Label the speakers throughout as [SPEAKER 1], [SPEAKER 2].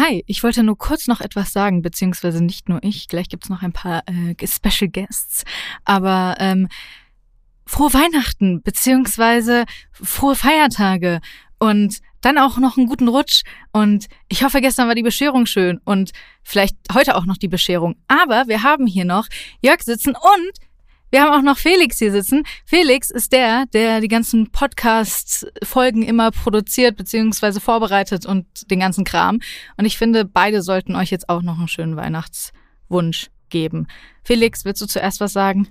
[SPEAKER 1] Hi, ich wollte nur kurz noch etwas sagen, beziehungsweise nicht nur ich, gleich gibt's noch ein paar äh, Special Guests, aber ähm, frohe Weihnachten, beziehungsweise frohe Feiertage und dann auch noch einen guten Rutsch und ich hoffe, gestern war die Bescherung schön und vielleicht heute auch noch die Bescherung. Aber wir haben hier noch Jörg sitzen und wir haben auch noch Felix hier sitzen. Felix ist der, der die ganzen Podcast-Folgen immer produziert beziehungsweise vorbereitet und den ganzen Kram. Und ich finde, beide sollten euch jetzt auch noch einen schönen Weihnachtswunsch geben. Felix, willst du zuerst was sagen?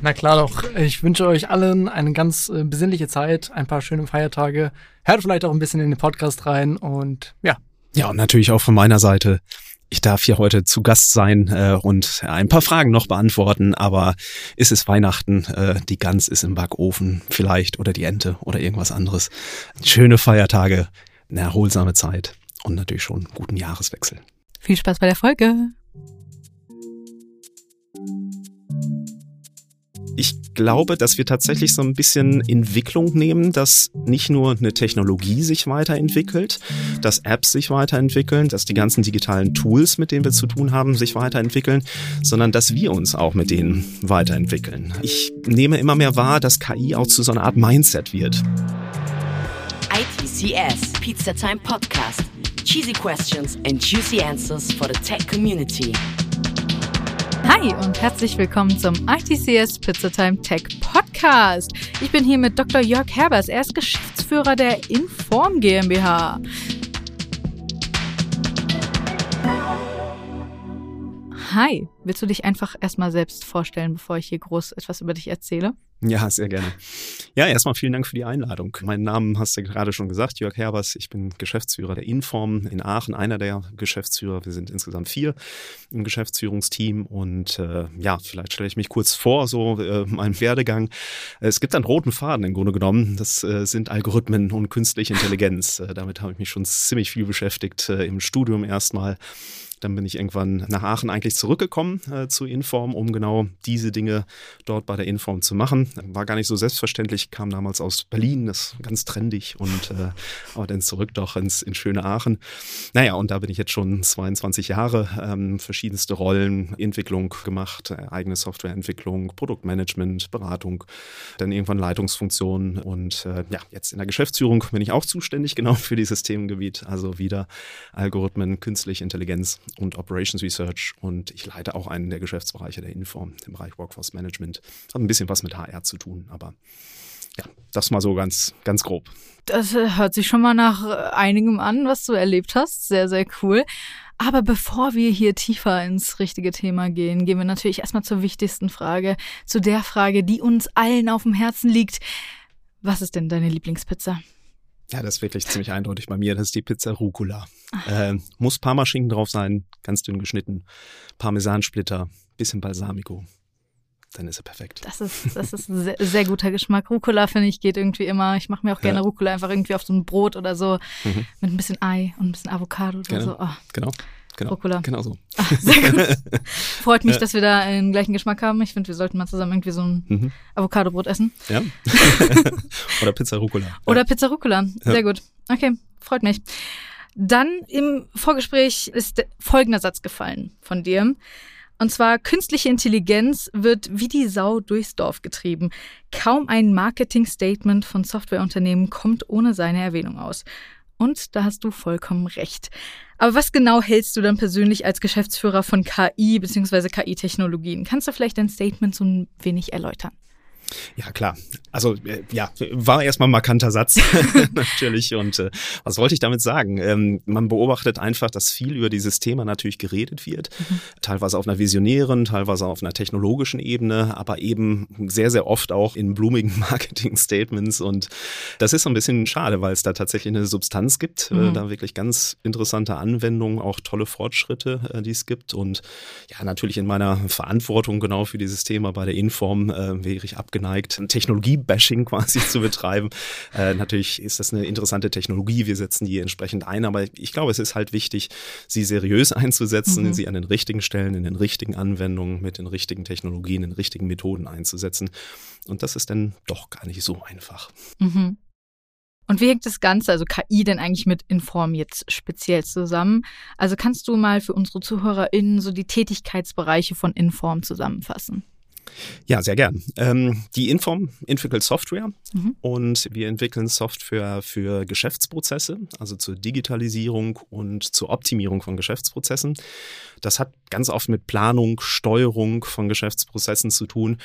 [SPEAKER 2] Na klar doch. Ich wünsche euch allen eine ganz äh, besinnliche Zeit, ein paar schöne Feiertage. Hört vielleicht auch ein bisschen in den Podcast rein und ja.
[SPEAKER 3] Ja, und natürlich auch von meiner Seite ich darf hier heute zu Gast sein äh, und ein paar Fragen noch beantworten, aber ist es Weihnachten, äh, die Gans ist im Backofen vielleicht oder die Ente oder irgendwas anderes. Schöne Feiertage, eine erholsame Zeit und natürlich schon einen guten Jahreswechsel.
[SPEAKER 1] Viel Spaß bei der Folge.
[SPEAKER 3] Glaube, dass wir tatsächlich so ein bisschen Entwicklung nehmen, dass nicht nur eine Technologie sich weiterentwickelt, dass Apps sich weiterentwickeln, dass die ganzen digitalen Tools, mit denen wir zu tun haben, sich weiterentwickeln, sondern dass wir uns auch mit denen weiterentwickeln. Ich nehme immer mehr wahr, dass KI auch zu so einer Art Mindset wird.
[SPEAKER 4] ITCS Pizza Time Podcast. Cheesy questions and juicy answers for the tech community.
[SPEAKER 1] Hi und herzlich willkommen zum ITCS Pizzatime Tech Podcast. Ich bin hier mit Dr. Jörg Herbers. Er ist Geschäftsführer der Inform GmbH. Hi, willst du dich einfach erstmal selbst vorstellen, bevor ich hier groß etwas über dich erzähle?
[SPEAKER 3] Ja, sehr gerne. Ja, erstmal vielen Dank für die Einladung. Meinen Namen hast du gerade schon gesagt, Jörg Herbers. Ich bin Geschäftsführer der Inform in Aachen, einer der Geschäftsführer. Wir sind insgesamt vier im Geschäftsführungsteam und äh, ja, vielleicht stelle ich mich kurz vor, so äh, meinen Werdegang. Es gibt einen roten Faden im Grunde genommen. Das äh, sind Algorithmen und künstliche Intelligenz. Äh, damit habe ich mich schon ziemlich viel beschäftigt äh, im Studium erstmal dann bin ich irgendwann nach Aachen eigentlich zurückgekommen äh, zu Inform, um genau diese Dinge dort bei der Inform zu machen. War gar nicht so selbstverständlich, kam damals aus Berlin, das ist ganz trendig und äh, aber dann zurück doch ins in schöne Aachen. Naja, und da bin ich jetzt schon 22 Jahre, ähm, verschiedenste Rollen, Entwicklung gemacht, äh, eigene Softwareentwicklung, Produktmanagement, Beratung, dann irgendwann Leitungsfunktion und äh, ja, jetzt in der Geschäftsführung bin ich auch zuständig genau für dieses Themengebiet, also wieder Algorithmen, künstliche Intelligenz und Operations Research und ich leite auch einen der Geschäftsbereiche der Inform, im Bereich Workforce Management. Hat ein bisschen was mit HR zu tun, aber ja, das mal so ganz, ganz grob.
[SPEAKER 1] Das äh, hört sich schon mal nach äh, einigem an, was du erlebt hast. Sehr, sehr cool. Aber bevor wir hier tiefer ins richtige Thema gehen, gehen wir natürlich erstmal zur wichtigsten Frage, zu der Frage, die uns allen auf dem Herzen liegt. Was ist denn deine Lieblingspizza?
[SPEAKER 3] Ja, das ist wirklich ziemlich eindeutig bei mir. Das ist die Pizza Rucola. Äh, muss Parmaschinken drauf sein, ganz dünn geschnitten, Parmesansplitter, bisschen Balsamico. Dann ist er perfekt.
[SPEAKER 1] Das ist, das ist ein sehr, sehr guter Geschmack. Rucola, finde ich, geht irgendwie immer. Ich mache mir auch gerne ja. Rucola einfach irgendwie auf so ein Brot oder so mhm. mit ein bisschen Ei und ein bisschen Avocado oder
[SPEAKER 3] genau.
[SPEAKER 1] so. Oh.
[SPEAKER 3] Genau. Genau,
[SPEAKER 1] Rucola.
[SPEAKER 3] genau so.
[SPEAKER 1] Ach, sehr gut. Freut mich, dass wir da einen gleichen Geschmack haben. Ich finde, wir sollten mal zusammen irgendwie so ein mhm. Avocadobrot essen.
[SPEAKER 3] Ja. Oder Pizza Rucola.
[SPEAKER 1] Oder Pizza Rucola. Sehr ja. gut. Okay, freut mich. Dann im Vorgespräch ist folgender Satz gefallen von dir. Und zwar, künstliche Intelligenz wird wie die Sau durchs Dorf getrieben. Kaum ein Marketing-Statement von Softwareunternehmen kommt ohne seine Erwähnung aus. Und da hast du vollkommen recht. Aber was genau hältst du dann persönlich als Geschäftsführer von KI bzw. KI-Technologien? Kannst du vielleicht dein Statement so ein wenig erläutern?
[SPEAKER 3] Ja, klar. Also äh, ja, war erstmal ein markanter Satz natürlich. Und äh, was wollte ich damit sagen? Ähm, man beobachtet einfach, dass viel über dieses Thema natürlich geredet wird. Mhm. Teilweise auf einer visionären, teilweise auf einer technologischen Ebene, aber eben sehr, sehr oft auch in blumigen Marketing-Statements. Und das ist so ein bisschen schade, weil es da tatsächlich eine Substanz gibt, äh, mhm. äh, da wirklich ganz interessante Anwendungen, auch tolle Fortschritte, äh, die es gibt. Und ja, natürlich in meiner Verantwortung genau für dieses Thema bei der Inform wäre ich abgegangen abgeneigt, Technologie-Bashing quasi zu betreiben. Äh, natürlich ist das eine interessante Technologie, wir setzen die entsprechend ein, aber ich glaube, es ist halt wichtig, sie seriös einzusetzen, mhm. sie an den richtigen Stellen, in den richtigen Anwendungen, mit den richtigen Technologien, den richtigen Methoden einzusetzen. Und das ist dann doch gar nicht so einfach.
[SPEAKER 1] Mhm. Und wie hängt das Ganze, also KI, denn eigentlich mit Inform jetzt speziell zusammen? Also kannst du mal für unsere ZuhörerInnen so die Tätigkeitsbereiche von Inform zusammenfassen?
[SPEAKER 3] Ja, sehr gern. Ähm, die Inform entwickelt Software mhm. und wir entwickeln Software für Geschäftsprozesse, also zur Digitalisierung und zur Optimierung von Geschäftsprozessen. Das hat ganz oft mit Planung, Steuerung von Geschäftsprozessen zu tun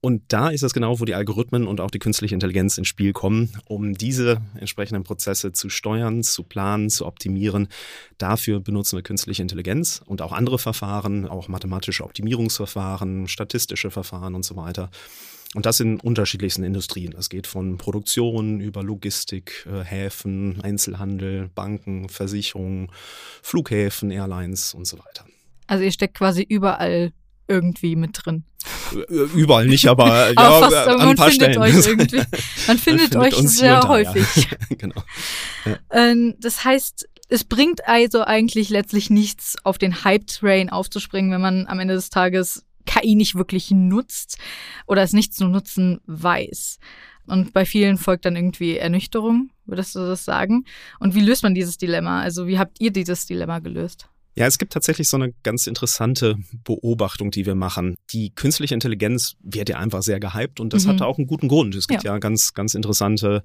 [SPEAKER 3] und da ist es genau, wo die Algorithmen und auch die künstliche Intelligenz ins Spiel kommen, um diese entsprechenden Prozesse zu steuern, zu planen, zu optimieren. Dafür benutzen wir künstliche Intelligenz und auch andere Verfahren, auch mathematische Optimierungsverfahren, statistische Verfahren und so weiter. Und das in unterschiedlichsten Industrien. Das geht von Produktion über Logistik, äh, Häfen, Einzelhandel, Banken, Versicherungen, Flughäfen, Airlines und so weiter.
[SPEAKER 1] Also ihr steckt quasi überall irgendwie mit drin.
[SPEAKER 3] Überall nicht, aber, aber ja, fast, an ein paar Stellen.
[SPEAKER 1] Euch irgendwie. Man findet, man findet euch sehr unter, häufig. Ja. genau. Ja. Ähm, das heißt, es bringt also eigentlich letztlich nichts, auf den Hype-Train aufzuspringen, wenn man am Ende des Tages KI nicht wirklich nutzt oder es nicht zu nutzen weiß. Und bei vielen folgt dann irgendwie Ernüchterung, würdest du das sagen? Und wie löst man dieses Dilemma? Also wie habt ihr dieses Dilemma gelöst?
[SPEAKER 3] Ja, es gibt tatsächlich so eine ganz interessante Beobachtung, die wir machen. Die künstliche Intelligenz wird ja einfach sehr gehypt und das mhm. hat auch einen guten Grund. Es gibt ja. ja ganz, ganz interessante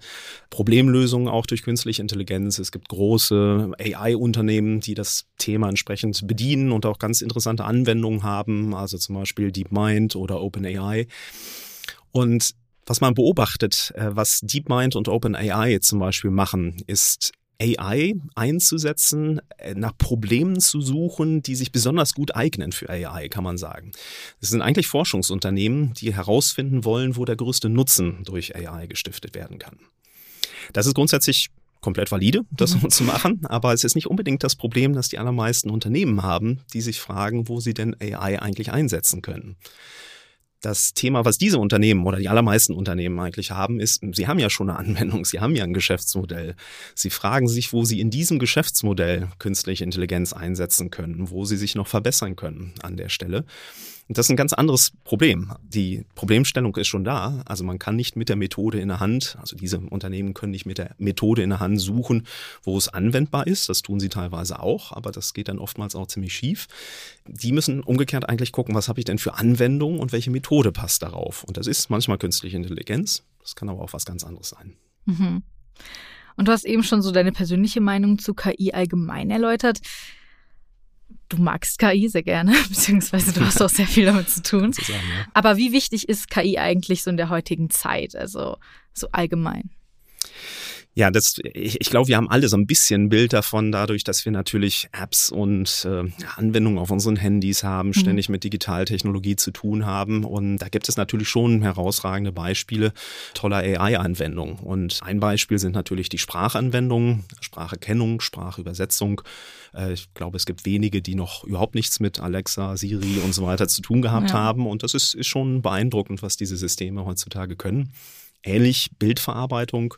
[SPEAKER 3] Problemlösungen auch durch künstliche Intelligenz. Es gibt große AI-Unternehmen, die das Thema entsprechend bedienen und auch ganz interessante Anwendungen haben, also zum Beispiel DeepMind oder OpenAI. Und was man beobachtet, äh, was DeepMind und OpenAI zum Beispiel machen, ist AI einzusetzen, äh, nach Problemen zu suchen, die sich besonders gut eignen für AI, kann man sagen. Das sind eigentlich Forschungsunternehmen, die herausfinden wollen, wo der größte Nutzen durch AI gestiftet werden kann. Das ist grundsätzlich komplett valide, das so mhm. zu machen, aber es ist nicht unbedingt das Problem, das die allermeisten Unternehmen haben, die sich fragen, wo sie denn AI eigentlich einsetzen können das Thema, was diese Unternehmen oder die allermeisten Unternehmen eigentlich haben, ist, sie haben ja schon eine Anwendung, sie haben ja ein Geschäftsmodell. Sie fragen sich, wo sie in diesem Geschäftsmodell künstliche Intelligenz einsetzen können, wo sie sich noch verbessern können an der Stelle. Und das ist ein ganz anderes Problem. Die Problemstellung ist schon da. Also man kann nicht mit der Methode in der Hand, also diese Unternehmen können nicht mit der Methode in der Hand suchen, wo es anwendbar ist. Das tun sie teilweise auch, aber das geht dann oftmals auch ziemlich schief. Die müssen umgekehrt eigentlich gucken, was habe ich denn für Anwendungen und welche Methode passt darauf. Und das ist manchmal künstliche Intelligenz. Das kann aber auch was ganz anderes sein.
[SPEAKER 1] Mhm. Und du hast eben schon so deine persönliche Meinung zu KI allgemein erläutert du magst KI sehr gerne, beziehungsweise du hast auch sehr viel damit zu tun. Sagen, ja. Aber wie wichtig ist KI eigentlich so in der heutigen Zeit, also so allgemein?
[SPEAKER 3] Ja, das, ich, ich glaube, wir haben alle so ein bisschen ein Bild davon, dadurch, dass wir natürlich Apps und äh, Anwendungen auf unseren Handys haben, mhm. ständig mit Digitaltechnologie zu tun haben. Und da gibt es natürlich schon herausragende Beispiele toller AI-Anwendungen. Und ein Beispiel sind natürlich die Sprachanwendungen, Spracherkennung, Sprachübersetzung. Äh, ich glaube, es gibt wenige, die noch überhaupt nichts mit Alexa, Siri und so weiter zu tun gehabt ja. haben. Und das ist, ist schon beeindruckend, was diese Systeme heutzutage können ähnlich Bildverarbeitung,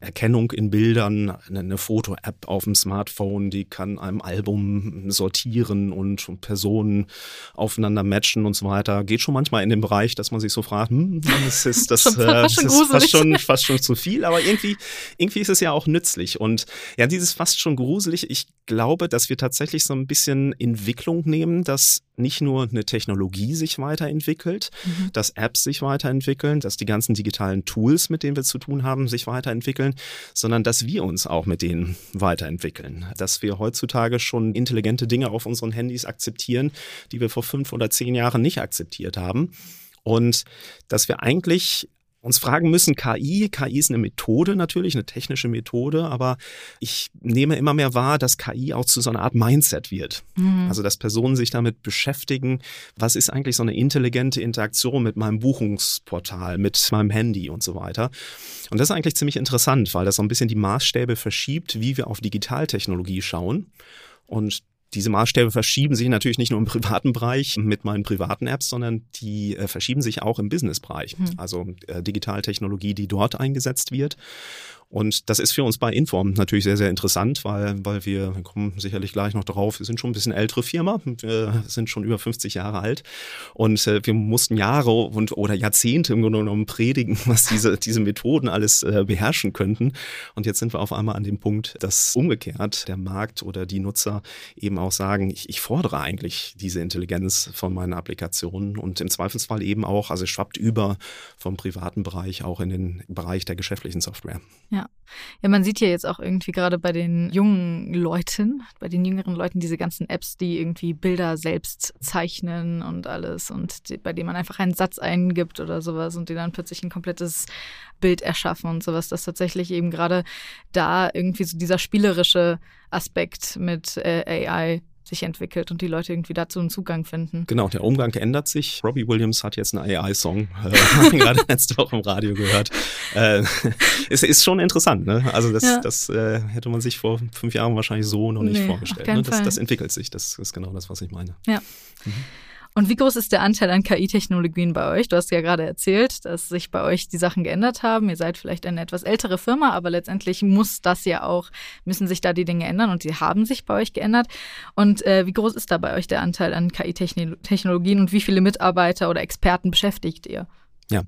[SPEAKER 3] Erkennung in Bildern, eine Foto-App auf dem Smartphone, die kann einem Album sortieren und Personen aufeinander matchen und so weiter. Geht schon manchmal in den Bereich, dass man sich so fragt, hm, das ist das, äh, das ist fast schon, fast schon zu viel, aber irgendwie, irgendwie ist es ja auch nützlich. Und ja, dieses fast schon gruselig, ich glaube, dass wir tatsächlich so ein bisschen Entwicklung nehmen, dass nicht nur eine Technologie sich weiterentwickelt, mhm. dass Apps sich weiterentwickeln, dass die ganzen digitalen Tools, mit denen wir zu tun haben, sich weiterentwickeln, sondern dass wir uns auch mit denen weiterentwickeln. Dass wir heutzutage schon intelligente Dinge auf unseren Handys akzeptieren, die wir vor fünf oder zehn Jahren nicht akzeptiert haben. Und dass wir eigentlich uns fragen müssen, KI, KI ist eine Methode natürlich, eine technische Methode, aber ich nehme immer mehr wahr, dass KI auch zu so einer Art Mindset wird. Mhm. Also, dass Personen sich damit beschäftigen, was ist eigentlich so eine intelligente Interaktion mit meinem Buchungsportal, mit meinem Handy und so weiter. Und das ist eigentlich ziemlich interessant, weil das so ein bisschen die Maßstäbe verschiebt, wie wir auf Digitaltechnologie schauen. Und diese Maßstäbe verschieben sich natürlich nicht nur im privaten Bereich mit meinen privaten Apps, sondern die äh, verschieben sich auch im Businessbereich. Mhm. Also äh, Digitaltechnologie, die dort eingesetzt wird. Und das ist für uns bei Inform natürlich sehr, sehr interessant, weil, weil wir, wir kommen sicherlich gleich noch drauf, wir sind schon ein bisschen ältere Firma, wir sind schon über 50 Jahre alt und äh, wir mussten Jahre und oder Jahrzehnte im Grunde genommen predigen, was diese, diese Methoden alles äh, beherrschen könnten. Und jetzt sind wir auf einmal an dem Punkt, dass umgekehrt der Markt oder die Nutzer eben auch sagen, ich, ich fordere eigentlich diese Intelligenz von meinen Applikationen und im Zweifelsfall eben auch, also schwappt über vom privaten Bereich auch in den Bereich der geschäftlichen Software.
[SPEAKER 1] Ja. Ja, man sieht ja jetzt auch irgendwie gerade bei den jungen Leuten, bei den jüngeren Leuten diese ganzen Apps, die irgendwie Bilder selbst zeichnen und alles und die, bei denen man einfach einen Satz eingibt oder sowas und die dann plötzlich ein komplettes Bild erschaffen und sowas, dass tatsächlich eben gerade da irgendwie so dieser spielerische Aspekt mit äh, AI sich entwickelt und die Leute irgendwie dazu einen Zugang finden.
[SPEAKER 3] Genau, der Umgang ändert sich. Robbie Williams hat jetzt einen AI-Song, äh, gerade letzte Woche im Radio gehört. Äh, es ist schon interessant, ne? Also das, ja. das äh, hätte man sich vor fünf Jahren wahrscheinlich so noch nicht nee, vorgestellt. Ne? Das, das, entwickelt sich, das ist genau das, was ich meine.
[SPEAKER 1] Ja. Mhm. Und wie groß ist der Anteil an KI-Technologien bei euch? Du hast ja gerade erzählt, dass sich bei euch die Sachen geändert haben. Ihr seid vielleicht eine etwas ältere Firma, aber letztendlich muss das ja auch, müssen sich da die Dinge ändern und sie haben sich bei euch geändert. Und äh, wie groß ist da bei euch der Anteil an KI-Technologien und wie viele Mitarbeiter oder Experten beschäftigt ihr?
[SPEAKER 3] Ja,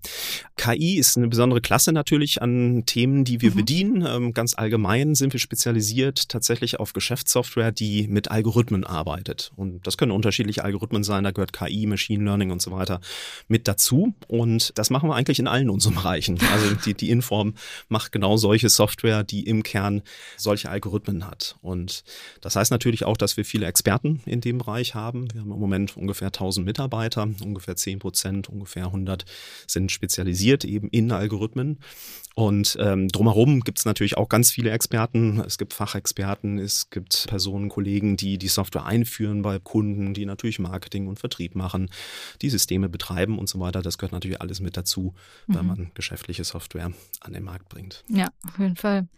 [SPEAKER 3] KI ist eine besondere Klasse natürlich an Themen, die wir mhm. bedienen. Ähm, ganz allgemein sind wir spezialisiert tatsächlich auf Geschäftssoftware, die mit Algorithmen arbeitet. Und das können unterschiedliche Algorithmen sein, da gehört KI, Machine Learning und so weiter mit dazu. Und das machen wir eigentlich in allen unseren Bereichen. Also die, die Inform macht genau solche Software, die im Kern solche Algorithmen hat. Und das heißt natürlich auch, dass wir viele Experten in dem Bereich haben. Wir haben im Moment ungefähr 1000 Mitarbeiter, ungefähr 10 Prozent, ungefähr 100 sind spezialisiert eben in Algorithmen. Und ähm, drumherum gibt es natürlich auch ganz viele Experten. Es gibt Fachexperten, es gibt Personen, Kollegen, die die Software einführen bei Kunden, die natürlich Marketing und Vertrieb machen, die Systeme betreiben und so weiter. Das gehört natürlich alles mit dazu, mhm. wenn man geschäftliche Software an den Markt bringt.
[SPEAKER 1] Ja, auf jeden Fall.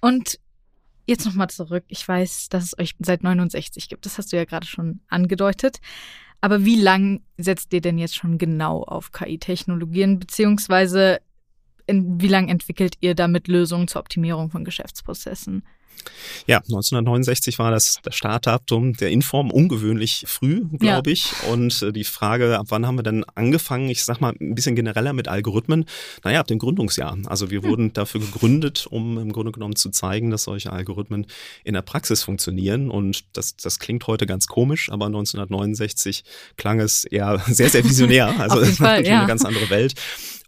[SPEAKER 1] Und Jetzt nochmal zurück. Ich weiß, dass es euch seit 69 gibt. Das hast du ja gerade schon angedeutet. Aber wie lang setzt ihr denn jetzt schon genau auf KI-Technologien, beziehungsweise in, wie lang entwickelt ihr damit Lösungen zur Optimierung von Geschäftsprozessen?
[SPEAKER 3] Ja, 1969 war das, das Startdatum der Inform ungewöhnlich früh, glaube ja. ich. Und äh, die Frage, ab wann haben wir denn angefangen? Ich sag mal ein bisschen genereller mit Algorithmen. Naja, ab dem Gründungsjahr. Also wir hm. wurden dafür gegründet, um im Grunde genommen zu zeigen, dass solche Algorithmen in der Praxis funktionieren. Und das, das klingt heute ganz komisch, aber 1969 klang es eher sehr, sehr visionär. Also es war ja. eine ganz andere Welt.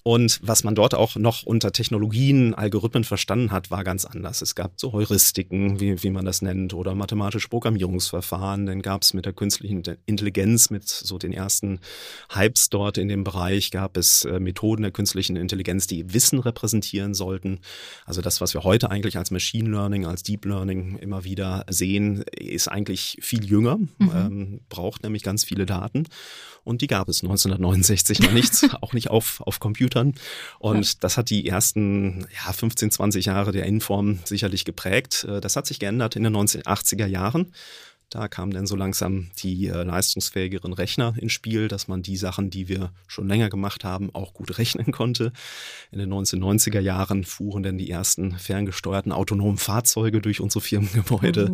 [SPEAKER 3] Und was man dort auch noch unter Technologien, Algorithmen verstanden hat, war ganz anders. Es gab so Heuristiken, wie, wie man das nennt, oder mathematische Programmierungsverfahren. Dann gab es mit der künstlichen Intelligenz, mit so den ersten Hypes dort in dem Bereich, gab es äh, Methoden der künstlichen Intelligenz, die Wissen repräsentieren sollten. Also das, was wir heute eigentlich als Machine Learning, als Deep Learning immer wieder sehen, ist eigentlich viel jünger, mhm. ähm, braucht nämlich ganz viele Daten. Und die gab es 1969 noch nichts, auch nicht auf, auf Computern. Und das hat die ersten ja, 15, 20 Jahre der Inform sicherlich geprägt. Äh, das hat sich geändert in den 1980er Jahren. Da kamen dann so langsam die äh, leistungsfähigeren Rechner ins Spiel, dass man die Sachen, die wir schon länger gemacht haben, auch gut rechnen konnte. In den 1990er Jahren fuhren dann die ersten ferngesteuerten autonomen Fahrzeuge durch unsere Firmengebäude.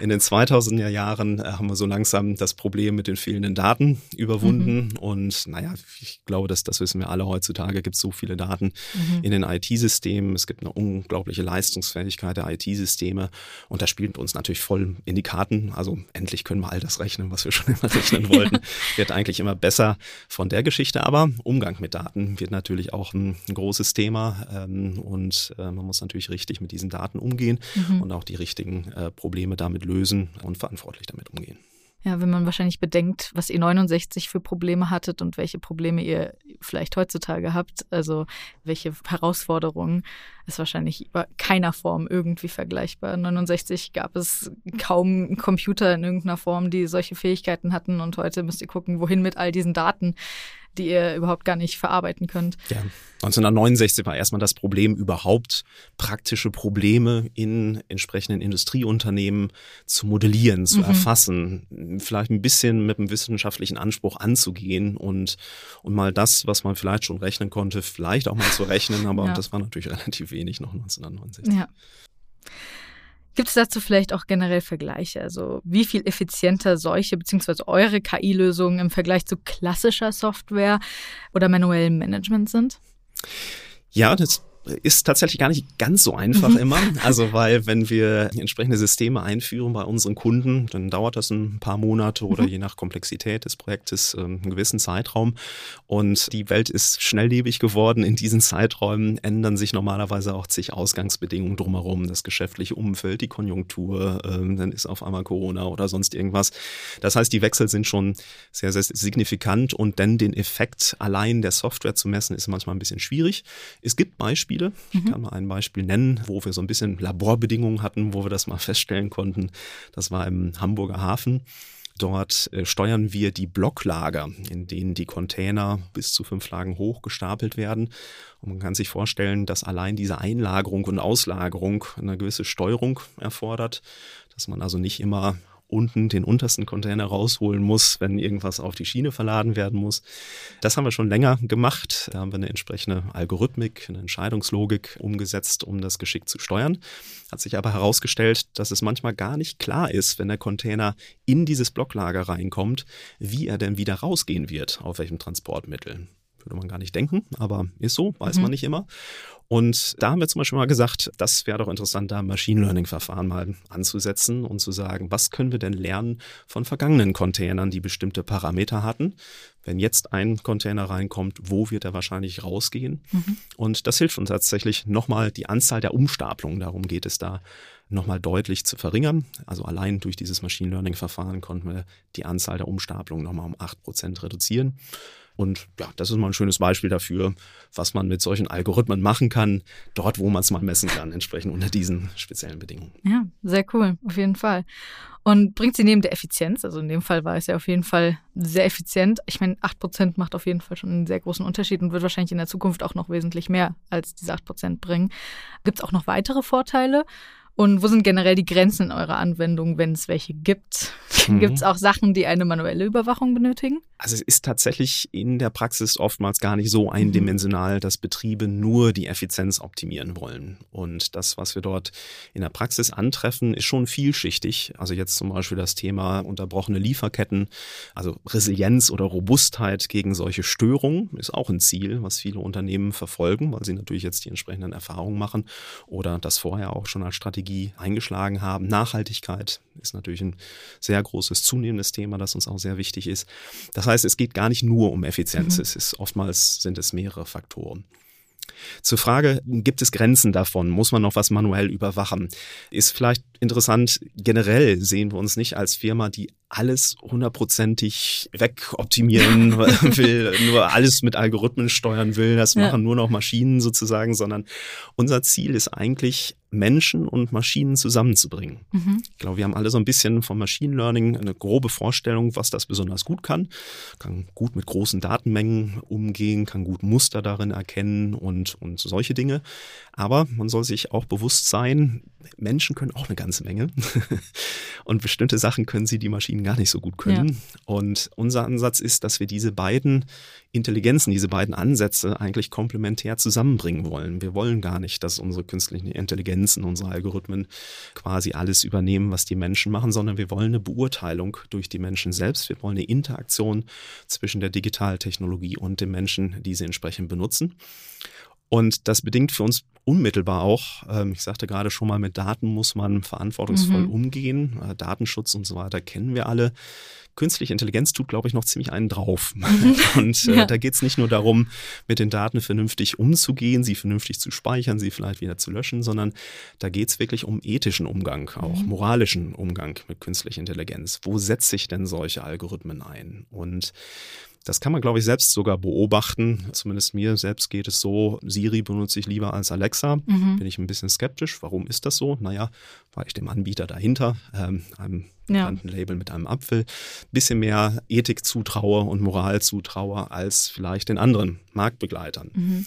[SPEAKER 3] In den 2000er Jahren äh, haben wir so langsam das Problem mit den fehlenden Daten überwunden. Mhm. Und naja, ich glaube, dass, das wissen wir alle heutzutage, gibt es so viele Daten mhm. in den IT-Systemen. Es gibt eine unglaubliche Leistungsfähigkeit der IT-Systeme. Und das spielt uns natürlich voll in die Karten. Also also endlich können wir all das rechnen, was wir schon immer rechnen wollten. wird eigentlich immer besser von der Geschichte. Aber Umgang mit Daten wird natürlich auch ein, ein großes Thema. Ähm, und äh, man muss natürlich richtig mit diesen Daten umgehen mhm. und auch die richtigen äh, Probleme damit lösen und verantwortlich damit umgehen.
[SPEAKER 1] Ja, wenn man wahrscheinlich bedenkt, was ihr 69 für Probleme hattet und welche Probleme ihr vielleicht heutzutage habt, also welche Herausforderungen, ist wahrscheinlich über keiner Form irgendwie vergleichbar. 69 gab es kaum Computer in irgendeiner Form, die solche Fähigkeiten hatten und heute müsst ihr gucken, wohin mit all diesen Daten. die ihr überhaupt gar nicht verarbeiten könnt.
[SPEAKER 3] Ja. 1969 war erstmal das Problem, überhaupt praktische Probleme in entsprechenden Industrieunternehmen zu modellieren, zu mhm. erfassen, vielleicht ein bisschen mit einem wissenschaftlichen Anspruch anzugehen und, und mal das, was man vielleicht schon rechnen konnte, vielleicht auch mal zu rechnen, aber ja. das war natürlich relativ wenig noch 1969.
[SPEAKER 1] Ja. Gibt es dazu vielleicht auch generell Vergleiche? Also wie viel effizienter solche bzw. eure KI-Lösungen im Vergleich zu klassischer Software oder manuellem Management sind?
[SPEAKER 3] Ja, das ist tatsächlich gar nicht ganz so einfach mhm. immer. Also weil wenn wir entsprechende Systeme einführen bei unseren Kunden, dann dauert das ein paar Monate oder mhm. je nach Komplexität des Projektes ähm, einen gewissen Zeitraum. Und die Welt ist schnelllebig geworden. In diesen Zeiträumen ändern sich normalerweise auch zig Ausgangsbedingungen drumherum. Das geschäftliche Umfeld, die Konjunktur, ähm, dann ist auf einmal Corona oder sonst irgendwas. Das heißt, die Wechsel sind schon sehr, sehr signifikant und denn den Effekt allein der Software zu messen, ist manchmal ein bisschen schwierig. Es gibt Beispiele, Beispiele. Ich mhm. kann mal ein Beispiel nennen, wo wir so ein bisschen Laborbedingungen hatten, wo wir das mal feststellen konnten. Das war im Hamburger Hafen. Dort äh, steuern wir die Blocklager, in denen die Container bis zu fünf Lagen hoch gestapelt werden. Und man kann sich vorstellen, dass allein diese Einlagerung und Auslagerung eine gewisse Steuerung erfordert, dass man also nicht immer unten den untersten Container rausholen muss, wenn irgendwas auf die Schiene verladen werden muss. Das haben wir schon länger gemacht. Da haben wir eine entsprechende Algorithmik, eine Entscheidungslogik umgesetzt, um das geschickt zu steuern. Hat sich aber herausgestellt, dass es manchmal gar nicht klar ist, wenn der Container in dieses Blocklager reinkommt, wie er denn wieder rausgehen wird, auf welchem Transportmittel. Würde man gar nicht denken, aber ist so, weiß mhm. man nicht immer. Und da haben wir zum Beispiel mal gesagt, das wäre doch interessant, da Machine Learning-Verfahren mal anzusetzen und zu sagen, was können wir denn lernen von vergangenen Containern, die bestimmte Parameter hatten. Wenn jetzt ein Container reinkommt, wo wird er wahrscheinlich rausgehen? Mhm. Und das hilft uns tatsächlich nochmal die Anzahl der Umstapelungen, darum geht es da, nochmal deutlich zu verringern. Also allein durch dieses Machine Learning-Verfahren konnten wir die Anzahl der Umstapelungen nochmal um acht Prozent reduzieren. Und ja, das ist mal ein schönes Beispiel dafür, was man mit solchen Algorithmen machen kann, dort, wo man es mal messen kann, entsprechend unter diesen speziellen Bedingungen.
[SPEAKER 1] Ja, sehr cool, auf jeden Fall. Und bringt sie neben der Effizienz, also in dem Fall war es ja auf jeden Fall sehr effizient. Ich meine, 8% macht auf jeden Fall schon einen sehr großen Unterschied und wird wahrscheinlich in der Zukunft auch noch wesentlich mehr als diese 8% bringen. Gibt es auch noch weitere Vorteile? Und wo sind generell die Grenzen in eurer Anwendung, wenn es welche gibt? Mhm. Gibt es auch Sachen, die eine manuelle Überwachung benötigen?
[SPEAKER 3] Also es ist tatsächlich in der Praxis oftmals gar nicht so eindimensional, dass Betriebe nur die Effizienz optimieren wollen. Und das, was wir dort in der Praxis antreffen, ist schon vielschichtig. Also jetzt zum Beispiel das Thema unterbrochene Lieferketten, also Resilienz oder Robustheit gegen solche Störungen ist auch ein Ziel, was viele Unternehmen verfolgen, weil sie natürlich jetzt die entsprechenden Erfahrungen machen oder das vorher auch schon als Strategie eingeschlagen haben. Nachhaltigkeit ist natürlich ein sehr großes zunehmendes Thema, das uns auch sehr wichtig ist. Das heißt, es geht gar nicht nur um Effizienz, mhm. es ist oftmals sind es mehrere Faktoren. Zur Frage, gibt es Grenzen davon? Muss man noch was manuell überwachen? Ist vielleicht interessant, generell sehen wir uns nicht als Firma, die alles hundertprozentig wegoptimieren will, nur alles mit Algorithmen steuern will, das machen ja. nur noch Maschinen sozusagen, sondern unser Ziel ist eigentlich, Menschen und Maschinen zusammenzubringen. Mhm. Ich glaube, wir haben alle so ein bisschen vom Machine Learning eine grobe Vorstellung, was das besonders gut kann. Kann gut mit großen Datenmengen umgehen, kann gut Muster darin erkennen und, und solche Dinge. Aber man soll sich auch bewusst sein, Menschen können auch eine ganze Menge. und bestimmte Sachen können sie die Maschinen gar nicht so gut können. Ja. Und unser Ansatz ist, dass wir diese beiden Intelligenzen, diese beiden Ansätze eigentlich komplementär zusammenbringen wollen. Wir wollen gar nicht, dass unsere künstlichen Intelligenzen, unsere Algorithmen quasi alles übernehmen, was die Menschen machen, sondern wir wollen eine Beurteilung durch die Menschen selbst. Wir wollen eine Interaktion zwischen der Digitaltechnologie und den Menschen, die sie entsprechend benutzen. Und das bedingt für uns unmittelbar auch, ähm, ich sagte gerade schon mal, mit Daten muss man verantwortungsvoll mhm. umgehen. Äh, Datenschutz und so weiter kennen wir alle. Künstliche Intelligenz tut, glaube ich, noch ziemlich einen drauf. Mhm. und äh, ja. da geht es nicht nur darum, mit den Daten vernünftig umzugehen, sie vernünftig zu speichern, sie vielleicht wieder zu löschen, sondern da geht es wirklich um ethischen Umgang, auch mhm. moralischen Umgang mit künstlicher Intelligenz. Wo setze ich denn solche Algorithmen ein? Und Das kann man, glaube ich, selbst sogar beobachten. Zumindest mir selbst geht es so. Siri benutze ich lieber als Alexa.
[SPEAKER 1] Mhm.
[SPEAKER 3] Bin ich ein bisschen skeptisch. Warum ist das so? Naja, weil ich dem Anbieter dahinter, ähm, einem
[SPEAKER 1] Ja.
[SPEAKER 3] bekannten Label mit einem Apfel, bisschen mehr Ethik zutraue und Moral zutraue als vielleicht den anderen Marktbegleitern.
[SPEAKER 1] Mhm.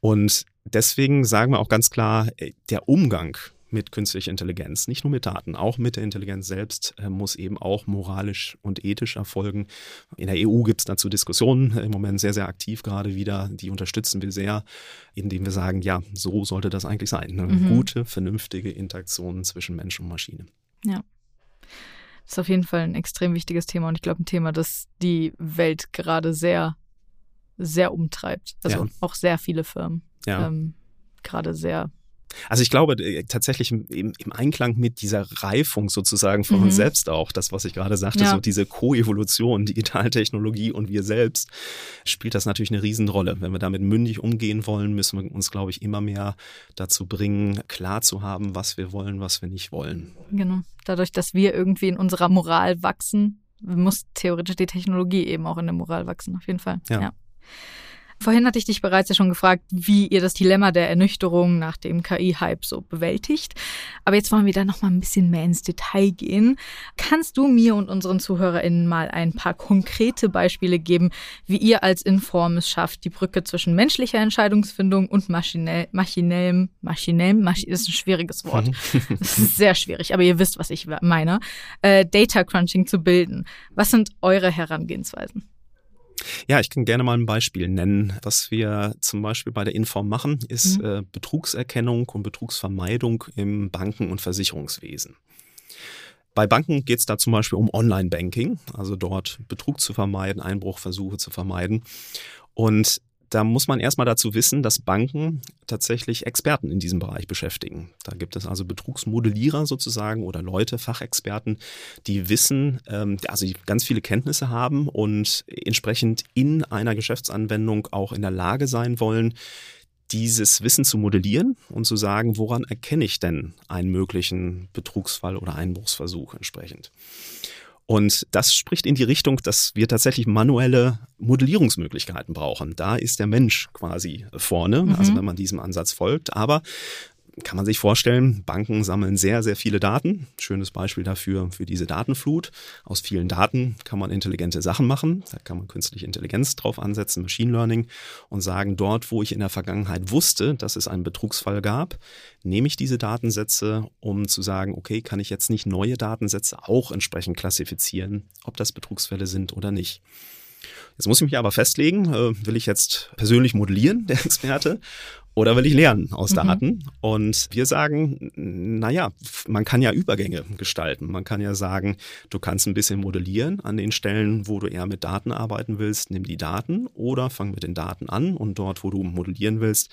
[SPEAKER 3] Und deswegen sagen wir auch ganz klar, äh, der Umgang mit künstlicher Intelligenz, nicht nur mit Daten, auch mit der Intelligenz selbst, äh, muss eben auch moralisch und ethisch erfolgen. In der EU gibt es dazu Diskussionen, äh, im Moment sehr, sehr aktiv gerade wieder. Die unterstützen wir sehr, indem wir sagen, ja, so sollte das eigentlich sein. Eine
[SPEAKER 1] Mhm.
[SPEAKER 3] gute, vernünftige Interaktion zwischen Mensch und Maschine.
[SPEAKER 1] Das ist auf jeden Fall ein extrem wichtiges Thema und ich glaube ein Thema, das die Welt gerade sehr, sehr umtreibt. Also
[SPEAKER 3] Ja.
[SPEAKER 1] auch sehr viele Firmen
[SPEAKER 3] Ja.
[SPEAKER 1] ähm, gerade sehr.
[SPEAKER 3] Also ich glaube äh, tatsächlich im, im Einklang mit dieser Reifung sozusagen von
[SPEAKER 1] Mhm.
[SPEAKER 3] uns selbst auch, das, was ich gerade sagte,
[SPEAKER 1] Ja.
[SPEAKER 3] so diese Koevolution, Digitaltechnologie und wir selbst, spielt das natürlich eine Riesenrolle. Wenn wir damit mündig umgehen wollen, müssen wir uns, glaube ich, immer mehr dazu bringen, klar zu haben, was wir wollen, was wir nicht wollen.
[SPEAKER 1] Genau. Dadurch, dass wir irgendwie in unserer Moral wachsen, muss theoretisch die Technologie eben auch in der Moral wachsen, auf jeden Fall.
[SPEAKER 3] Ja.
[SPEAKER 1] Vorhin hatte ich dich bereits ja schon gefragt, wie ihr das Dilemma der Ernüchterung nach dem KI-Hype so bewältigt. Aber jetzt wollen wir da noch mal ein bisschen mehr ins Detail gehen. Kannst du mir und unseren ZuhörerInnen mal ein paar konkrete Beispiele geben, wie ihr als Inform es schafft, die Brücke zwischen menschlicher Entscheidungsfindung und maschinell, maschinellem, maschinellem, masch das ist ein schwieriges Wort. Das ist sehr schwierig, aber ihr wisst, was ich meine. Äh, Data Crunching zu bilden. Was sind eure Herangehensweisen?
[SPEAKER 3] Ja, ich kann gerne mal ein Beispiel nennen. Was wir zum Beispiel bei der Inform machen, ist
[SPEAKER 1] Mhm.
[SPEAKER 3] äh, Betrugserkennung und Betrugsvermeidung im Banken- und Versicherungswesen. Bei Banken geht es da zum Beispiel um Online-Banking, also dort Betrug zu vermeiden, Einbruchversuche zu vermeiden. Und da muss man erstmal dazu wissen, dass Banken tatsächlich Experten in diesem Bereich beschäftigen. Da gibt es also Betrugsmodellierer sozusagen oder Leute, Fachexperten, die wissen, ähm, also die ganz viele Kenntnisse haben und entsprechend in einer Geschäftsanwendung auch in der Lage sein wollen, dieses Wissen zu modellieren und zu sagen, woran erkenne ich denn einen möglichen Betrugsfall oder Einbruchsversuch entsprechend. Und das spricht in die Richtung, dass wir tatsächlich manuelle Modellierungsmöglichkeiten brauchen. Da ist der Mensch quasi vorne,
[SPEAKER 1] Mhm.
[SPEAKER 3] also wenn man diesem Ansatz folgt. Aber kann man sich vorstellen, Banken sammeln sehr, sehr viele Daten. Schönes Beispiel dafür, für diese Datenflut. Aus vielen Daten kann man intelligente Sachen machen. Da kann man künstliche Intelligenz drauf ansetzen, Machine Learning und sagen, dort, wo ich in der Vergangenheit wusste, dass es einen Betrugsfall gab, nehme ich diese Datensätze, um zu sagen, okay, kann ich jetzt nicht neue Datensätze auch entsprechend klassifizieren, ob das Betrugsfälle sind oder nicht. Jetzt muss ich mich aber festlegen, äh, will ich jetzt persönlich modellieren, der Experte, oder will ich lernen aus
[SPEAKER 1] Mhm.
[SPEAKER 3] Daten? Und wir sagen, naja, man kann ja Übergänge gestalten. Man kann ja sagen, du kannst ein bisschen modellieren an den Stellen, wo du eher mit Daten arbeiten willst, nimm die Daten oder fang mit den Daten an und dort, wo du modellieren willst,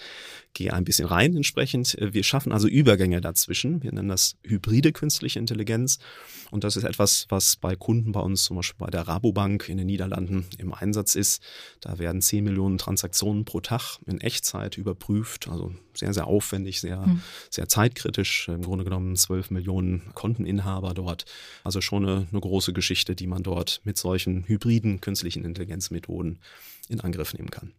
[SPEAKER 3] geh ein bisschen rein entsprechend. Wir schaffen also Übergänge dazwischen. Wir nennen das hybride künstliche Intelligenz. Und das ist etwas, was bei Kunden bei uns, zum Beispiel bei der Rabobank in den Niederlanden im Einsatz ist. Da werden 10 Millionen Transaktionen pro Tag in Echtzeit überprüft. Also sehr, sehr aufwendig, sehr,
[SPEAKER 1] Hm.
[SPEAKER 3] sehr zeitkritisch. Im Grunde genommen 12 Millionen Konteninhaber dort. Also schon eine, eine große Geschichte, die man dort mit solchen hybriden künstlichen Intelligenzmethoden in Angriff nehmen kann.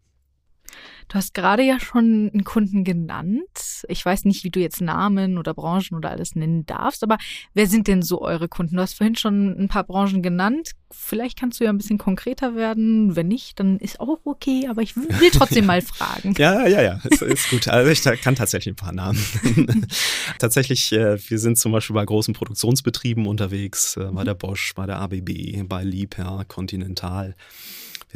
[SPEAKER 1] Du hast gerade ja schon einen Kunden genannt. Ich weiß nicht, wie du jetzt Namen oder Branchen oder alles nennen darfst, aber wer sind denn so eure Kunden? Du hast vorhin schon ein paar Branchen genannt. Vielleicht kannst du ja ein bisschen konkreter werden. Wenn nicht, dann ist auch okay, aber ich will trotzdem mal fragen.
[SPEAKER 3] Ja, ja, ja, ist, ist gut. Also ich kann tatsächlich ein paar Namen. tatsächlich, äh, wir sind zum Beispiel bei großen Produktionsbetrieben unterwegs, äh, bei der Bosch, bei der ABB, bei Liebherr, Continental.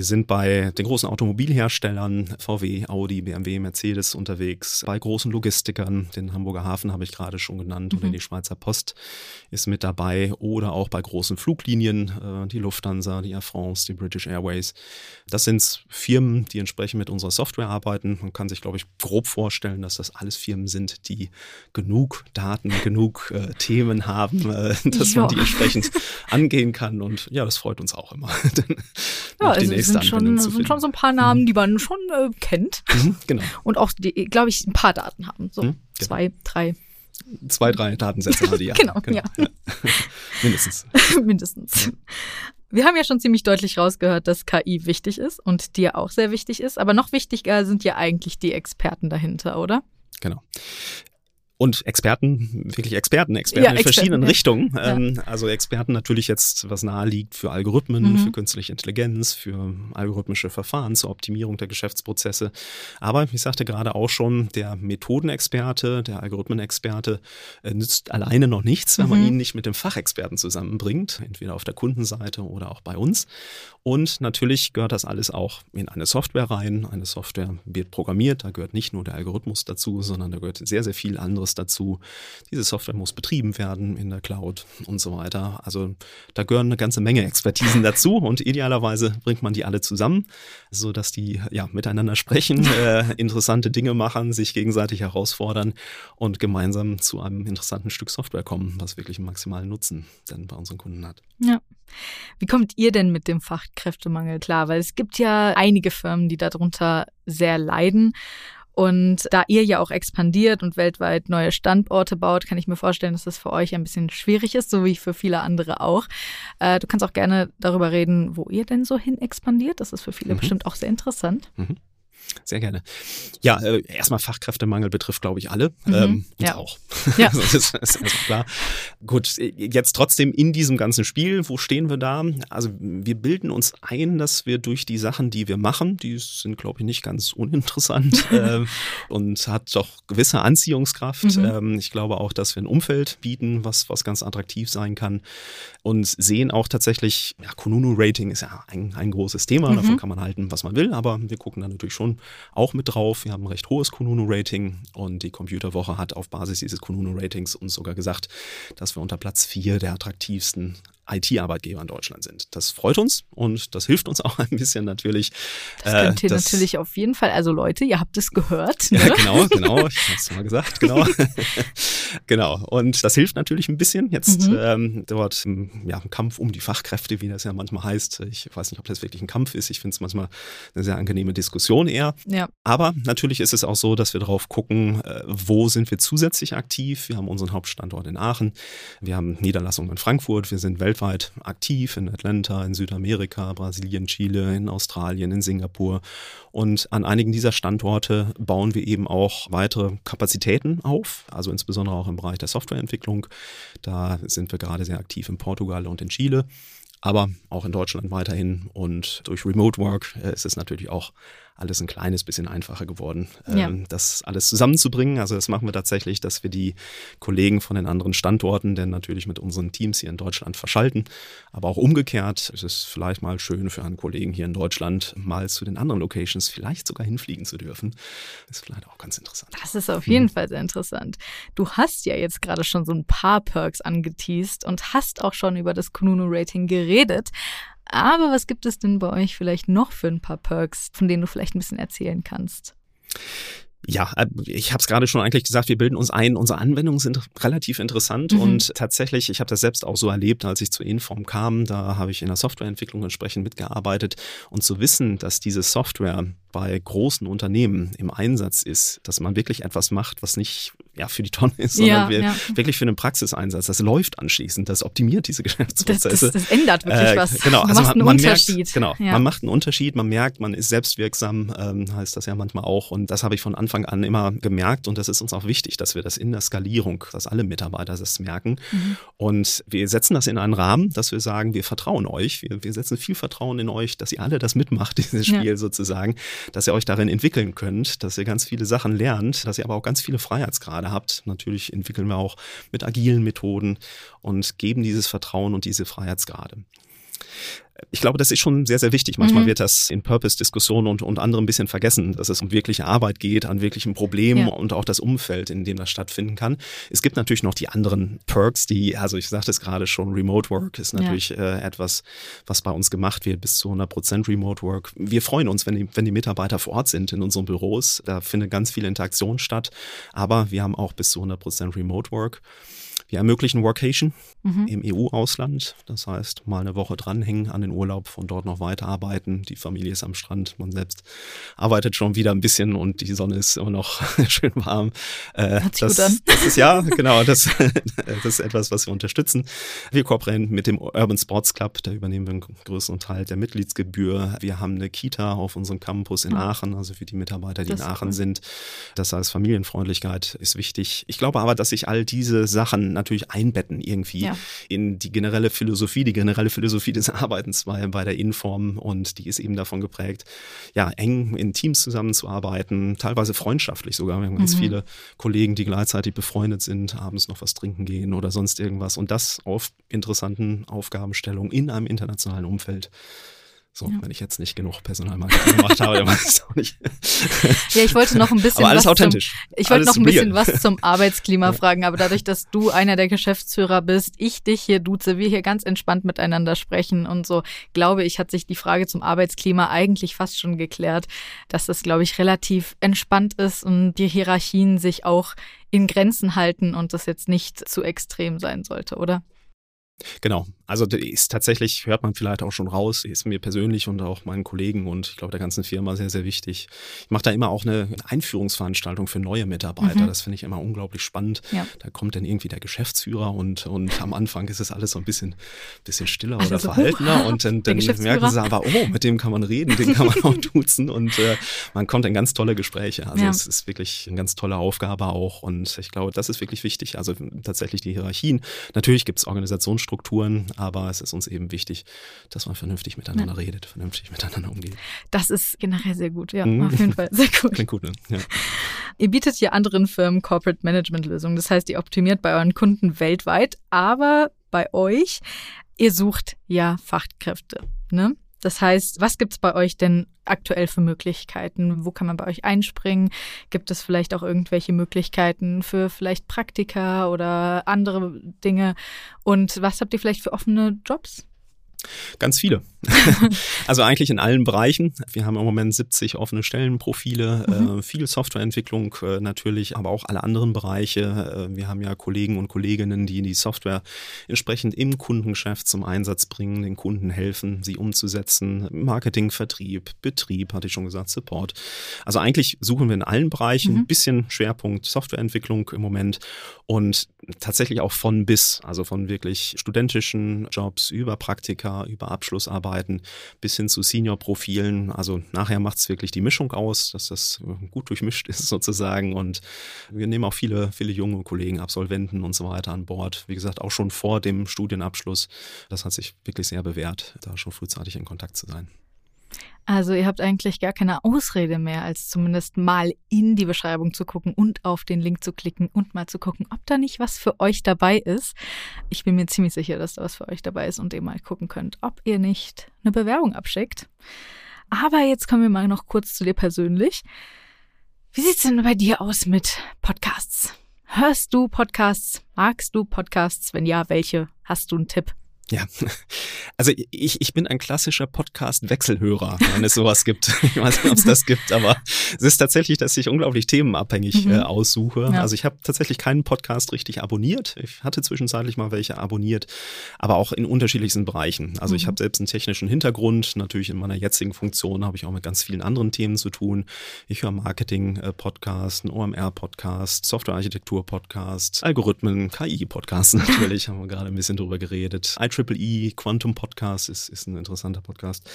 [SPEAKER 3] Wir sind bei den großen Automobilherstellern, VW, Audi, BMW, Mercedes unterwegs, bei großen Logistikern, den Hamburger Hafen habe ich gerade schon genannt, oder
[SPEAKER 1] Mhm.
[SPEAKER 3] die Schweizer Post ist mit dabei, oder auch bei großen Fluglinien, äh, die Lufthansa, die Air France, die British Airways. Das sind Firmen, die entsprechend mit unserer Software arbeiten. Man kann sich, glaube ich, grob vorstellen, dass das alles Firmen sind, die genug Daten, genug äh, Themen haben, äh, dass
[SPEAKER 1] Ja.
[SPEAKER 3] man die entsprechend angehen kann. Und ja, das freut uns auch immer.
[SPEAKER 1] Ja, also sind schon, sind schon so ein paar Namen, die man schon äh, kennt
[SPEAKER 3] Mhm, genau.
[SPEAKER 1] und auch, glaube ich, ein paar Daten haben. So
[SPEAKER 3] Mhm, genau.
[SPEAKER 1] zwei, drei,
[SPEAKER 3] Zwei, drei Datensätze haben die ja.
[SPEAKER 1] Genau, ja.
[SPEAKER 3] Mindestens.
[SPEAKER 1] mindestens. Wir haben ja schon ziemlich deutlich rausgehört, dass KI wichtig ist und dir auch sehr wichtig ist, aber noch wichtiger sind ja eigentlich die Experten dahinter, oder?
[SPEAKER 3] Genau und Experten, wirklich Experten, Experten ja, in Experten, verschiedenen ja. Richtungen. Ja. Ähm, also Experten natürlich jetzt, was nahe liegt für Algorithmen, mhm. für künstliche Intelligenz, für algorithmische Verfahren zur Optimierung der Geschäftsprozesse. Aber ich sagte gerade auch schon, der Methodenexperte, der Algorithmenexperte äh, nützt alleine noch nichts, wenn mhm. man ihn nicht mit dem Fachexperten zusammenbringt, entweder auf der Kundenseite oder auch bei uns. Und natürlich gehört das alles auch in eine Software rein. Eine Software wird programmiert, da gehört nicht nur der Algorithmus dazu, sondern da gehört sehr, sehr viel anderes dazu. Diese Software muss betrieben werden in der Cloud und so weiter. Also da gehören eine ganze Menge Expertisen dazu und idealerweise bringt man die alle zusammen, sodass die ja miteinander sprechen, äh, interessante Dinge machen, sich gegenseitig herausfordern und gemeinsam zu einem interessanten Stück Software kommen, was wirklich einen maximalen Nutzen dann bei unseren Kunden hat.
[SPEAKER 1] Ja. Wie kommt ihr denn mit dem Fachkräftemangel klar? Weil es gibt ja einige Firmen, die darunter sehr leiden. Und da ihr ja auch expandiert und weltweit neue Standorte baut, kann ich mir vorstellen, dass das für euch ein bisschen schwierig ist, so wie für viele andere auch. Äh, du kannst auch gerne darüber reden, wo ihr denn so hin expandiert. Das ist für viele mhm. bestimmt auch sehr interessant.
[SPEAKER 3] Mhm. Sehr gerne. Ja, äh, erstmal Fachkräftemangel betrifft, glaube ich, alle. Mhm, ähm, uns ja. auch. Ja. das ist, ist also klar. Gut, jetzt trotzdem in diesem ganzen Spiel, wo stehen wir da? Also wir bilden uns ein, dass wir durch die Sachen, die wir machen, die sind, glaube ich, nicht ganz uninteressant äh, und hat doch gewisse Anziehungskraft. Mhm. Ähm, ich glaube auch, dass wir ein Umfeld bieten, was, was ganz attraktiv sein kann und sehen auch tatsächlich, ja, Kununu-Rating ist ja ein, ein großes Thema, mhm. davon kann man halten, was man will, aber wir gucken da natürlich schon auch mit drauf. Wir haben ein recht hohes Kununu-Rating und die Computerwoche hat auf Basis dieses Kununu-Ratings uns sogar gesagt, dass wir unter Platz vier der attraktivsten IT-Arbeitgeber in Deutschland sind. Das freut uns und das hilft uns auch ein bisschen natürlich.
[SPEAKER 1] Das könnt ihr äh, natürlich auf jeden Fall, also Leute, ihr habt es gehört. Ne?
[SPEAKER 3] Ja, genau, genau, ich habe es mal gesagt, genau. genau, und das hilft natürlich ein bisschen jetzt mhm. ähm, dort ja, im Kampf um die Fachkräfte, wie das ja manchmal heißt. Ich weiß nicht, ob das wirklich ein Kampf ist. Ich finde es manchmal eine sehr angenehme Diskussion eher. Ja. Aber natürlich ist es auch so, dass wir darauf gucken, äh, wo sind wir zusätzlich aktiv. Wir haben unseren Hauptstandort in Aachen, wir haben Niederlassungen in Frankfurt, wir sind weltweit weltweit aktiv in Atlanta, in Südamerika, Brasilien, Chile, in Australien, in Singapur. Und an einigen dieser Standorte bauen wir eben auch weitere Kapazitäten auf, also insbesondere auch im Bereich der Softwareentwicklung. Da sind wir gerade sehr aktiv in Portugal und in Chile aber auch in Deutschland weiterhin. Und durch Remote Work äh, ist es natürlich auch alles ein kleines bisschen einfacher geworden, ja. ähm, das alles zusammenzubringen. Also das machen wir tatsächlich, dass wir die Kollegen von den anderen Standorten denn natürlich mit unseren Teams hier in Deutschland verschalten. Aber auch umgekehrt ist es vielleicht mal schön für einen Kollegen hier in Deutschland mal zu den anderen Locations vielleicht sogar hinfliegen zu dürfen. ist vielleicht auch ganz interessant.
[SPEAKER 1] Das ist auf jeden mhm. Fall sehr interessant. Du hast ja jetzt gerade schon so ein paar Perks angeteased und hast auch schon über das Kununu-Rating geredet. Aber was gibt es denn bei euch vielleicht noch für ein paar Perks, von denen du vielleicht ein bisschen erzählen kannst?
[SPEAKER 3] Ja, äh, ich habe es gerade schon eigentlich gesagt, wir bilden uns ein, unsere Anwendungen sind relativ interessant mhm. und tatsächlich, ich habe das selbst auch so erlebt, als ich zu Inform kam, da habe ich in der Softwareentwicklung entsprechend mitgearbeitet und zu wissen, dass diese Software bei großen Unternehmen im Einsatz ist, dass man wirklich etwas macht, was nicht ja, für die Tonne ist, sondern ja, ja. wirklich für einen Praxiseinsatz. Das läuft anschließend, das optimiert diese Geschäftsprozesse.
[SPEAKER 1] Das, das, das ändert wirklich äh, was.
[SPEAKER 3] Genau, also man, man merkt, genau, ja. man macht einen Unterschied, man merkt, man ist selbstwirksam, ähm, heißt das ja manchmal auch. Und das habe ich von Anfang an immer gemerkt und das ist uns auch wichtig, dass wir das in der Skalierung, dass alle Mitarbeiter das merken. Mhm. Und wir setzen das in einen Rahmen, dass wir sagen, wir vertrauen euch, wir, wir setzen viel Vertrauen in euch, dass ihr alle das mitmacht, dieses Spiel sozusagen, dass ihr euch darin entwickeln könnt, dass ihr ganz viele Sachen lernt, dass ihr aber auch ganz viele Freiheitsgrade habt. Natürlich entwickeln wir auch mit agilen Methoden und geben dieses Vertrauen und diese Freiheitsgrade ich glaube, das ist schon sehr, sehr wichtig. Manchmal mhm. wird das in Purpose-Diskussionen und, und andere ein bisschen vergessen, dass es um wirkliche Arbeit geht, an wirklichen Problemen ja. und auch das Umfeld, in dem das stattfinden kann. Es gibt natürlich noch die anderen Perks, die, also ich sagte es gerade schon, Remote Work ist natürlich ja. äh, etwas, was bei uns gemacht wird, bis zu 100 Prozent Remote Work. Wir freuen uns, wenn die, wenn die Mitarbeiter vor Ort sind in unseren Büros. Da findet ganz viel Interaktion statt. Aber wir haben auch bis zu 100 Prozent Remote Work. Wir ermöglichen Workation
[SPEAKER 1] Mhm.
[SPEAKER 3] im EU-Ausland. Das heißt, mal eine Woche dranhängen an den Urlaub, von dort noch weiterarbeiten. Die Familie ist am Strand, man selbst arbeitet schon wieder ein bisschen und die Sonne ist immer noch schön warm. Äh,
[SPEAKER 1] Hört sich
[SPEAKER 3] das,
[SPEAKER 1] gut an.
[SPEAKER 3] das ist ja, genau, das, das ist etwas, was wir unterstützen. Wir kooperieren mit dem Urban Sports Club, da übernehmen wir einen größeren Teil der Mitgliedsgebühr. Wir haben eine Kita auf unserem Campus in
[SPEAKER 1] Ah.
[SPEAKER 3] Aachen, also für die Mitarbeiter, die
[SPEAKER 1] Das
[SPEAKER 3] in Aachen
[SPEAKER 1] cool.
[SPEAKER 3] sind. Das heißt, Familienfreundlichkeit ist wichtig. Ich glaube aber, dass sich all diese Sachen natürlich einbetten irgendwie
[SPEAKER 1] Ja.
[SPEAKER 3] in die generelle Philosophie, die generelle Philosophie des Arbeitens bei, bei der Inform und die ist eben davon geprägt, ja, eng in Teams zusammenzuarbeiten, teilweise freundschaftlich sogar. Wir haben ganz
[SPEAKER 1] Mhm.
[SPEAKER 3] viele Kollegen, die gleichzeitig befreundet sind, abends noch was trinken gehen oder sonst irgendwas und das auf interessanten Aufgabenstellungen in einem internationalen Umfeld. So,
[SPEAKER 1] Ja.
[SPEAKER 3] wenn ich jetzt nicht genug Personalmarketing gemacht habe, dann weiß ich auch nicht.
[SPEAKER 1] Ja, ich wollte noch ein bisschen
[SPEAKER 3] Aber alles
[SPEAKER 1] was
[SPEAKER 3] authentisch.
[SPEAKER 1] Zum, ich wollte
[SPEAKER 3] Alles
[SPEAKER 1] noch ein bisschen
[SPEAKER 3] real.
[SPEAKER 1] was zum Arbeitsklima fragen, aber dadurch, dass du einer der Geschäftsführer bist, ich dich hier duze, wir hier ganz entspannt miteinander sprechen und so, glaube ich, hat sich die Frage zum Arbeitsklima eigentlich fast schon geklärt, dass das, glaube ich, relativ entspannt ist und die Hierarchien sich auch in Grenzen halten und das jetzt nicht zu extrem sein sollte, oder?
[SPEAKER 3] Genau. Also ist tatsächlich, hört man vielleicht auch schon raus, ist mir persönlich und auch meinen Kollegen und ich glaube der ganzen Firma sehr, sehr wichtig. Ich mache da immer auch eine Einführungsveranstaltung für neue Mitarbeiter.
[SPEAKER 1] Mhm.
[SPEAKER 3] Das finde ich immer unglaublich spannend.
[SPEAKER 1] Ja.
[SPEAKER 3] Da kommt dann irgendwie der Geschäftsführer und, und am Anfang ist es alles so ein bisschen, bisschen stiller oder
[SPEAKER 1] so,
[SPEAKER 3] verhaltener
[SPEAKER 1] "Huch,
[SPEAKER 3] und dann, dann
[SPEAKER 1] Geschäftsführer."
[SPEAKER 3] merken sie aber, oh, mit dem kann man reden, den kann man auch duzen und äh, man kommt in ganz tolle Gespräche. Also
[SPEAKER 1] Ja.
[SPEAKER 3] es ist wirklich eine ganz tolle Aufgabe auch und ich glaube, das ist wirklich wichtig. Also tatsächlich die Hierarchien. Natürlich gibt es Organisationsstrukturen, aber es ist uns eben wichtig, dass man vernünftig miteinander redet, vernünftig miteinander umgeht.
[SPEAKER 1] Das ist generell sehr gut, ja,
[SPEAKER 3] Mhm.
[SPEAKER 1] auf jeden Fall, sehr gut.
[SPEAKER 3] Klingt gut, ne? Ja.
[SPEAKER 1] Ihr bietet ja anderen Firmen Corporate Management Lösungen. Das heißt, ihr optimiert bei euren Kunden weltweit, aber bei euch, ihr sucht ja Fachkräfte. Ne? Das heißt, was gibt's bei euch denn aktuell für Möglichkeiten? Wo kann man bei euch einspringen? Gibt es vielleicht auch irgendwelche Möglichkeiten für vielleicht Praktika oder andere Dinge? Und was habt ihr vielleicht für offene Jobs?
[SPEAKER 3] Ganz viele. also eigentlich in allen Bereichen. Wir haben im Moment 70 offene Stellenprofile,
[SPEAKER 1] Mhm.
[SPEAKER 3] äh, viel Softwareentwicklung äh, natürlich, aber auch alle anderen Bereiche. Äh, wir haben ja Kollegen und Kolleginnen, die die Software entsprechend im Kundengeschäft zum Einsatz bringen, den Kunden helfen, sie umzusetzen. Marketing, Vertrieb, Betrieb, hatte ich schon gesagt, Support. Also eigentlich suchen wir in allen Bereichen
[SPEAKER 1] Mhm.
[SPEAKER 3] ein bisschen Schwerpunkt Softwareentwicklung im Moment und tatsächlich auch von bis, also von wirklich studentischen Jobs über Praktika, über Abschlussarbeiten bis hin zu Senior-Profilen. Also nachher macht es wirklich die Mischung aus, dass das gut durchmischt ist sozusagen. Und wir nehmen auch viele, viele junge Kollegen, Absolventen und so weiter an Bord. Wie gesagt, auch schon vor dem Studienabschluss. Das hat sich wirklich sehr bewährt, da schon frühzeitig in Kontakt zu sein.
[SPEAKER 1] Also ihr habt eigentlich gar keine Ausrede mehr, als zumindest mal in die Beschreibung zu gucken und auf den Link zu klicken und mal zu gucken, ob da nicht was für euch dabei ist. Ich bin mir ziemlich sicher, dass da was für euch dabei ist und ihr mal gucken könnt, ob ihr nicht eine Bewerbung abschickt. Aber jetzt kommen wir mal noch kurz zu dir persönlich. Wie sieht's denn bei dir aus mit Podcasts? Hörst du Podcasts? Magst du Podcasts? Wenn ja, welche? Hast du einen Tipp?
[SPEAKER 3] Ja, also ich, ich bin ein klassischer Podcast-Wechselhörer, wenn es sowas gibt. Ich weiß nicht, ob es das gibt, aber es ist tatsächlich, dass ich unglaublich themenabhängig
[SPEAKER 1] Mhm.
[SPEAKER 3] äh, aussuche.
[SPEAKER 1] Ja.
[SPEAKER 3] Also ich habe tatsächlich keinen Podcast richtig abonniert. Ich hatte zwischenzeitlich mal welche abonniert, aber auch in unterschiedlichsten Bereichen. Also ich
[SPEAKER 1] Mhm.
[SPEAKER 3] habe selbst einen technischen Hintergrund. Natürlich in meiner jetzigen Funktion habe ich auch mit ganz vielen anderen Themen zu tun. Ich höre Marketing-Podcast, einen OMR-Podcast, Softwarearchitektur-Podcast, Algorithmen, KI-Podcasts natürlich, haben wir gerade ein bisschen drüber geredet. IEEE Quantum Podcast ist, ist ein interessanter Podcast.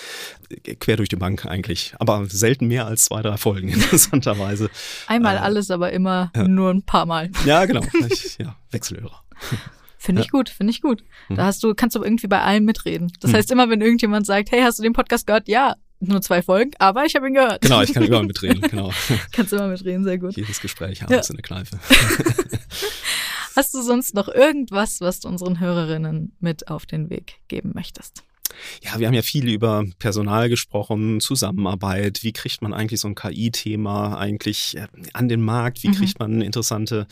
[SPEAKER 3] Quer durch die Bank eigentlich, aber selten mehr als zwei, drei Folgen, interessanterweise.
[SPEAKER 1] Einmal
[SPEAKER 3] Äh,
[SPEAKER 1] alles, aber immer
[SPEAKER 3] ja.
[SPEAKER 1] nur ein paar Mal.
[SPEAKER 3] Ja, genau. Ich, ja, Wechselhörer.
[SPEAKER 1] Finde ich gut, finde ich gut.
[SPEAKER 3] Mhm.
[SPEAKER 1] Da hast du, kannst du irgendwie bei allem mitreden. Das
[SPEAKER 3] Mhm.
[SPEAKER 1] heißt, immer wenn irgendjemand sagt, hey, hast du den Podcast gehört? Ja, nur zwei Folgen, aber ich habe ihn gehört.
[SPEAKER 3] Genau, ich kann überall mitreden, genau.
[SPEAKER 1] kannst immer mitreden, sehr gut.
[SPEAKER 3] Jedes Gespräch abends in der Kneipe.
[SPEAKER 1] Hast du sonst noch irgendwas, was du unseren Hörerinnen mit auf den Weg geben möchtest?
[SPEAKER 3] Ja, wir haben ja viel über Personal gesprochen, Zusammenarbeit. Wie kriegt man eigentlich so ein KI-Thema eigentlich äh, an den Markt? Wie mhm. kriegt man interessante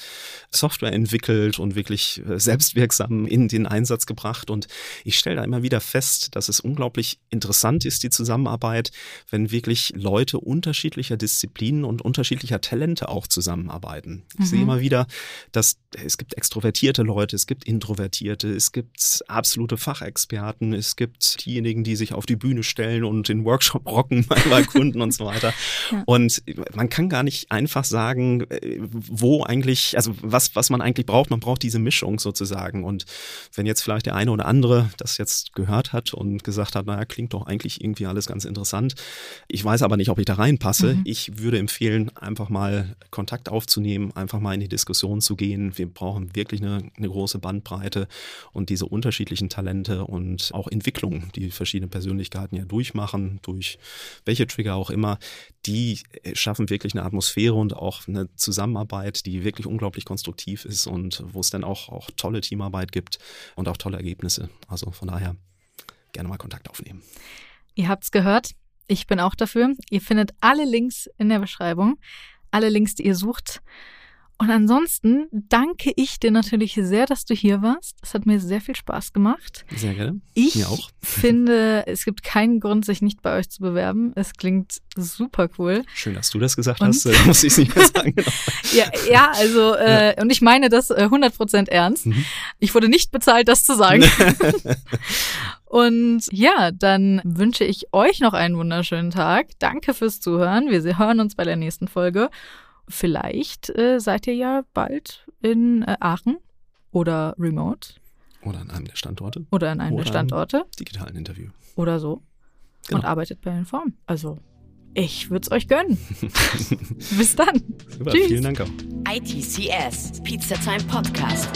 [SPEAKER 3] Software entwickelt und wirklich äh, selbstwirksam in den Einsatz gebracht? Und ich stelle da immer wieder fest, dass es unglaublich interessant ist, die Zusammenarbeit, wenn wirklich Leute unterschiedlicher Disziplinen und unterschiedlicher Talente auch zusammenarbeiten. Ich mhm. sehe immer wieder, dass es gibt extrovertierte Leute, es gibt introvertierte, es gibt absolute Fachexperten, es gibt diejenigen, die sich auf die Bühne stellen und den Workshop rocken bei Kunden und so weiter. Ja. Und man kann gar nicht einfach sagen, äh, wo eigentlich, also was, was man eigentlich braucht. Man braucht diese Mischung sozusagen. Und wenn jetzt vielleicht der eine oder andere das jetzt gehört hat und gesagt hat, naja, klingt doch eigentlich irgendwie alles ganz interessant. Ich weiß aber nicht, ob ich da reinpasse. Mhm. Ich würde empfehlen, einfach mal Kontakt aufzunehmen, einfach mal in die Diskussion zu gehen. Wir brauchen wirklich eine, eine große Bandbreite und diese unterschiedlichen Talente und auch Entwicklungen, die verschiedene Persönlichkeiten ja durchmachen, durch welche Trigger auch immer, die äh, schaffen wirklich eine Atmosphäre und auch eine Zusammenarbeit, die wirklich unglaublich konstruktiv ist und wo es dann auch, auch tolle Teamarbeit gibt und auch tolle Ergebnisse. Also von daher gerne mal Kontakt aufnehmen.
[SPEAKER 1] Ihr habt's gehört. Ich bin auch dafür. Ihr findet alle Links in der Beschreibung. Alle Links, die ihr sucht. Und ansonsten danke ich dir natürlich sehr, dass du hier warst. Es hat mir sehr viel Spaß gemacht.
[SPEAKER 3] Sehr gerne.
[SPEAKER 1] Ich
[SPEAKER 3] mir auch.
[SPEAKER 1] finde, es gibt keinen Grund, sich nicht bei euch zu bewerben. Es klingt super cool.
[SPEAKER 3] Schön, dass du das gesagt und? hast. Äh, muss ich es nicht mehr sagen.
[SPEAKER 1] ja, ja, also, äh, und ich meine das äh, 100% ernst. Mhm. Ich wurde nicht bezahlt, das zu sagen. Und ja, dann wünsche ich euch noch einen wunderschönen Tag. Danke fürs Zuhören. Wir hören uns bei der nächsten Folge. Vielleicht äh, seid ihr ja bald in äh, Aachen oder remote.
[SPEAKER 3] Oder an einem der Standorte.
[SPEAKER 1] Oder an einem oder der Standorte.
[SPEAKER 3] digitalen Interview.
[SPEAKER 1] Oder so. Genau. Und arbeitet bei Inform. Also, ich würde es euch gönnen. Bis dann.
[SPEAKER 3] Super, Tschüss. Vielen Dank auch.
[SPEAKER 4] ITCS, Pizza Time Podcast.